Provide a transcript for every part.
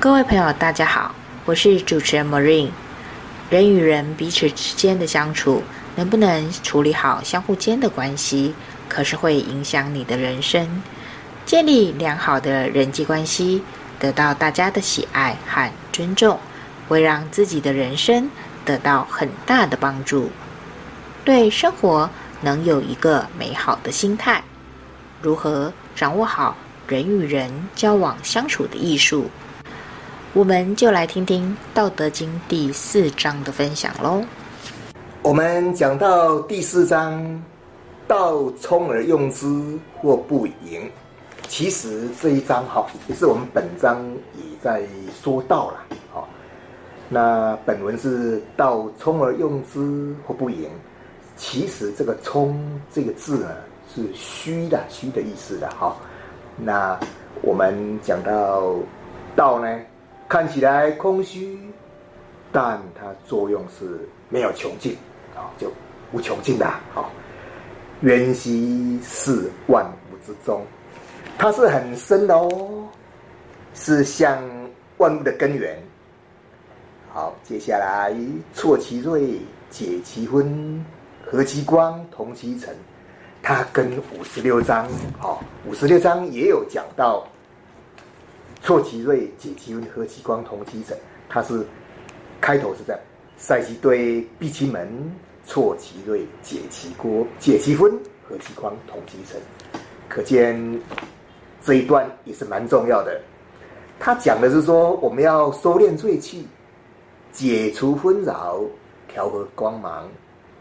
各位朋友，大家好，我是主持人 Marine。人与人彼此之间的相处，能不能处理好相互间的关系，可是会影响你的人生。建立良好的人际关系，得到大家的喜爱和尊重，会让自己的人生得到很大的帮助。对生活能有一个美好的心态，如何掌握好人与人交往相处的艺术？我们就来听听《道德经》第四章的分享喽。我们讲到第四章，道冲而用之，或不盈。其实这一章哈，也是我们本章也在说道了。好，那本文是道冲而用之，或不盈。其实这个“冲”这个字呢，是虚的，虚的意思的哈。那我们讲到道呢？看起来空虚，但它作用是没有穷尽，啊，就无穷尽的，好，渊兮似万物之宗，它是很深的哦，是向万物的根源。好，接下来错其锐，解其纷，和其光，同其尘，它跟五十六章，好，五十六章也有讲到。挫其锐，解其纷，和其光，同其尘。它是开头是这样：塞其堆，闭其门，挫其锐，解其锅，解其纷，和其光，同其尘。可见这一段也是蛮重要的。他讲的是说，我们要收敛锐气，解除纷扰，调和光芒，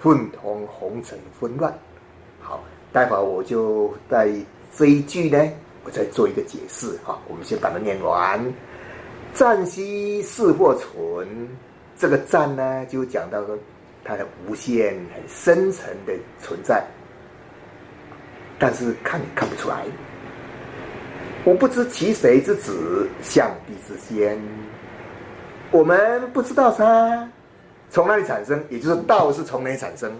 混同红尘纷乱。好，待会儿我就在这一句呢。我再做一个解释哈，我们先把它念完。湛兮似或存，这个湛呢，就讲到说它的无限、很深层的存在，但是看你看不出来。我不知其谁之子，象帝之先。我们不知道它从哪里产生，也就是道是从哪里产生。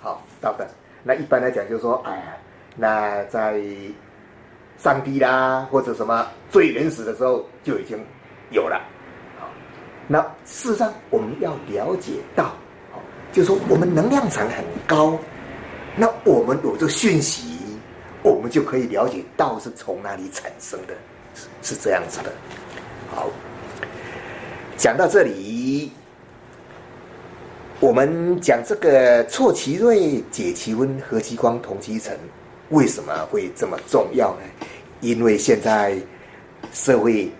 好，道的。那一般来讲，就是说，哎呀，那在。上帝啦，或者什么最原始的时候就已经有了。那事实上我们要了解到，就是说我们能量场很高，那我们有这个讯息，我们就可以了解道是从哪里产生的，是是这样子的。好，讲到这里，我们讲这个挫其锐，解其温，和其光，同其尘，为什么会这么重要呢？因为现在社会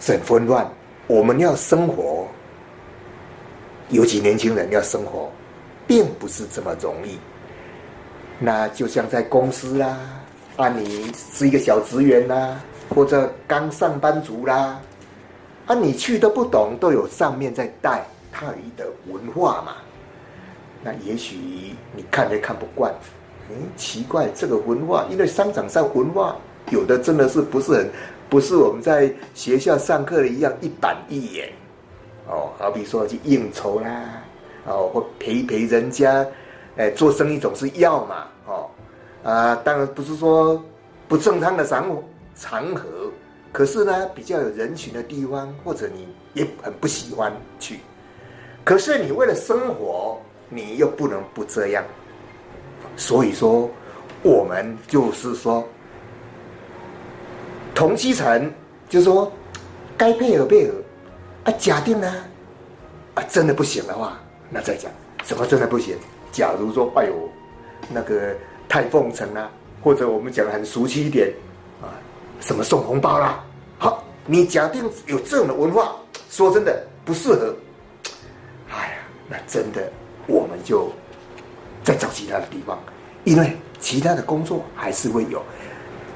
很混乱，我们要生活，尤其年轻人要生活，并不是这么容易。那就像在公司啦，啊，你是一个小职员啦，或者刚上班族啦，啊，你去都不懂，都有上面在带，他有一个文化嘛。那也许你看都看不惯。嗯，奇怪，这个文化，因为商场上文化有的真的是不是很，不是我们在学校上课的一样一板一眼，哦，好比说去应酬啦，哦，或陪陪人家，哎，做生意总是要嘛，哦，啊，当然不是说不正当的场场合，可是呢，比较有人群的地方，或者你也很不喜欢去，可是你为了生活，你又不能不这样。所以说，我们就是说，同其尘，就是说，该配合配合。啊，假定呢，啊，真的不行的话，那再讲什么真的不行？假如说，哎呦，那个太奉承啊，或者我们讲的很俗气一点，啊，什么送红包啦？好，你假定有这种的文化，说真的不适合。哎呀，那真的我们就。再找其他的地方，因为其他的工作还是会有，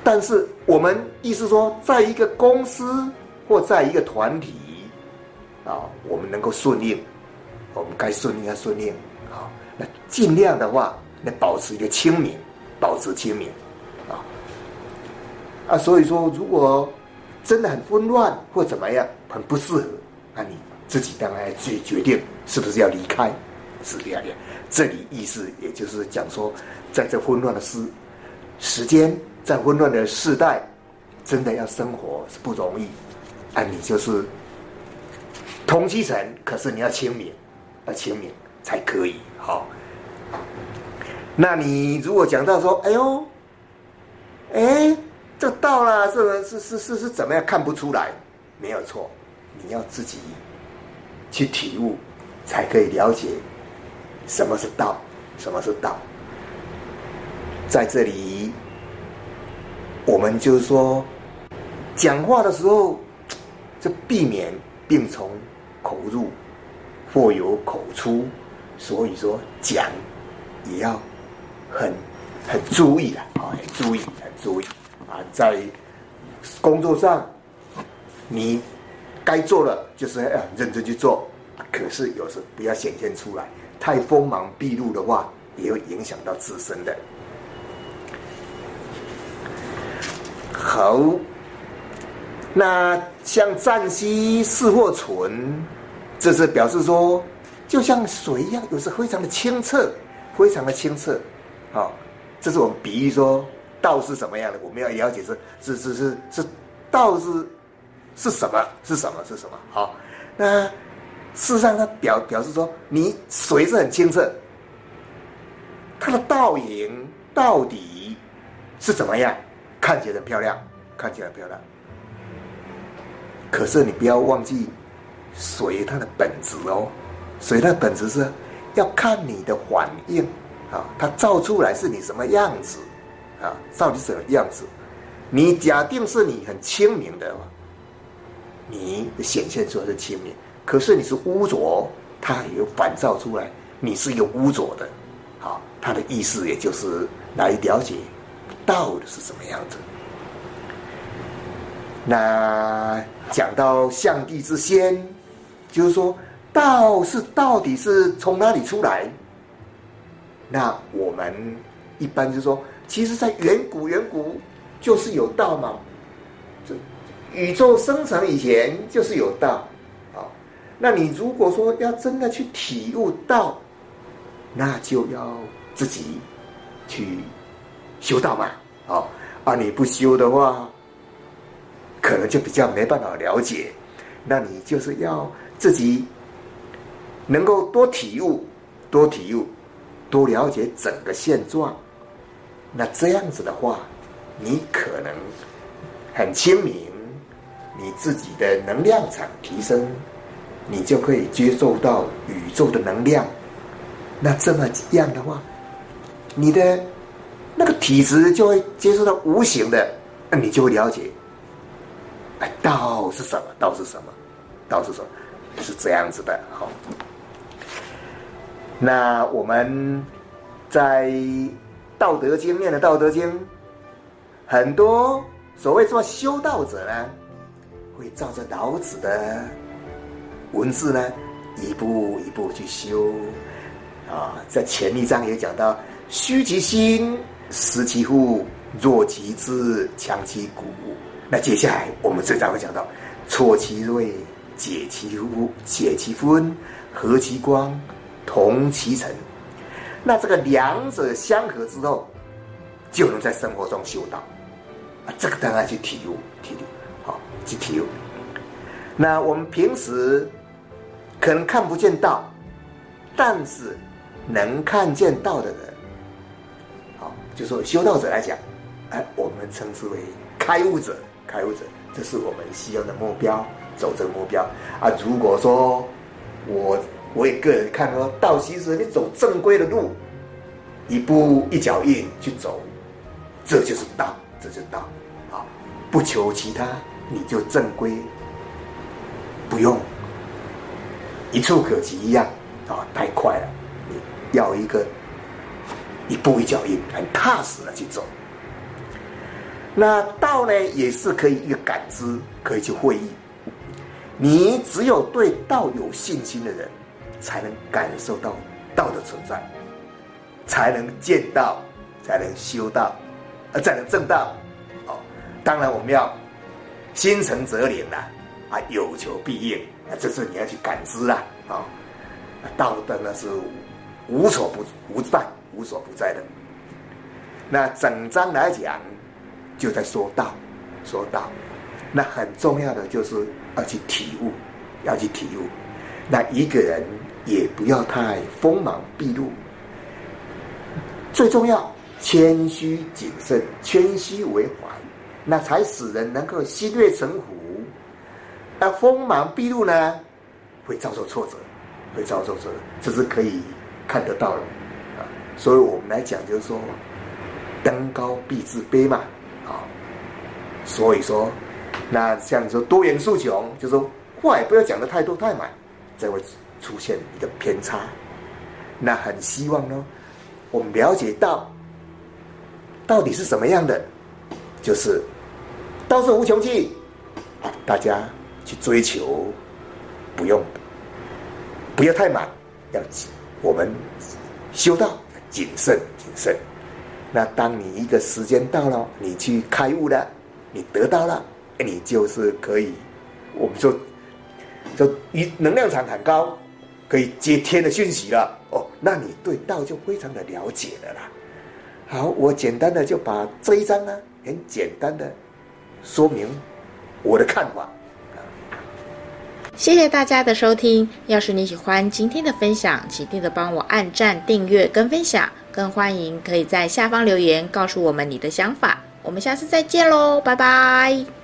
但是我们意思说，在一个公司或在一个团体，啊，我们能够顺应，我们该顺应要顺应，啊，那尽量的话，那保持一个清明，保持清明，啊，啊，所以说，如果真的很混乱或怎么样，很不适合，那你自己当然自己决定是不是要离开。是这样，这里意思也就是讲说，在这混乱的时时间，在混乱的世代，真的要生活是不容易。啊，你就是同七层，可是你要清明，要清明才可以。好，那你如果讲到说，哎呦，哎，这到了，是是是是怎么样？看不出来，没有错，你要自己去体悟，才可以了解什么是道，什么是道。在这里，我们就是说，讲话的时候。就避免病从口入，或由口出，所以说讲也要很很注意的啊，很注意，很注意啊，在工作上你该做的就是要认真去做，可是有时不要显现出来，太锋芒毕露的话，也会影响到自身的。好。那像暂息是或存，这是表示说，就像水一样，有时非常的清澈，非常的清澈。好，这是我们比喻说道是什么样的，我们要了解是是是是是道是是什么？是什么？是什么？好，那事实上它表表示说，你水是很清澈，它的倒影到底是怎么样？看起来漂亮，看起来漂亮。可是你不要忘记，水它的本质哦，水它的本质是要看你的反应啊，它照出来是你什么样子啊？到底什么样子？你假定是你很清明的话，你显现出来是清明，可是你是污浊，它有反照出来，你是一个污浊的，好，它的意思也就是来了解道的是什么样子。那讲到象帝之先，就是说道是到底是从哪里出来？那我们一般就说，其实，在远古远古就是有道嘛。这宇宙生成以前就是有道。那你如果说要真的去体悟道，那就要自己去修道嘛。哦，啊，你不修的话。可能就比较没办法了解，那你就是要自己能够多体悟、多体悟、多了解整个现状。那这样子的话，你可能很清明，你自己的能量场提升，你就可以接受到宇宙的能量。那这么样的话，你的那个体质就会接受到无形的，那你就会了解。道是什么？道是什么？道是什么？是这样子的。好，那我们在《道德经》念的《道德经》，很多所谓说修道者呢，会照着老子的文字呢，一步一步去修。啊，在前一章也讲到：虚其心，实其腹，弱其志，强其骨。那接下来我们这章会讲到：挫其锐，解其污，解其纷，和其光，同其尘。那这个两者相合之后，就能在生活中修道。啊，这个当然去体悟，体悟，好，去体悟。那我们平时可能看不见道，但是能看见道的人，好，就说修道者来讲，哎，我们称之为开悟者。开悟者，这是我们需要的目标，走这个目标啊！如果说我我也个人看说，道其实你走正规的路，一步一脚印去走，这就是道，这就是道啊！不求其他，你就正规，不用一触可及一样啊！太快了，要一个一步一脚印，很踏实的去走。那道呢，也是可以一个感知，可以去会意。你只有对道有信心的人，才能感受到道的存在，才能见道，才能修道，呃，才能证道。哦，当然我们要心诚则灵呐，啊，有求必应，啊，这是你要去感知啊，啊、道的呢是无所不无在，无所不在的。那整章来讲。就在说道，说道，那很重要的就是要去体悟，要去体悟。那一个人也不要太锋芒毕露，最重要谦虚谨慎，谦虚为怀，那才使人能够心悦诚服。那锋芒毕露呢，会遭受挫折，会遭受挫折，这是可以看得到的啊。所以我们来讲，就是说，登高必自卑嘛，啊，所以说，那像说多元诉穷，就说话也不要讲的太多太满，才会出现一个偏差。那很希望呢，我们了解到到底是什么样的，就是道是无穷尽啊，大家。去追求，不用，不要太满，要。我们修道谨慎谨慎。那当你一个时间到了，你去开悟了，你得到了，你就是可以，我们说，就一能量场很高，可以接天的讯息了。哦，那你对道就非常的了解了啦。好，我简单的就把这一章呢，很简单的说明我的看法。谢谢大家的收听。要是你喜欢今天的分享，请记得帮我按赞、订阅跟分享。更欢迎可以在下方留言告诉我们你的想法。我们下次再见喽，拜拜。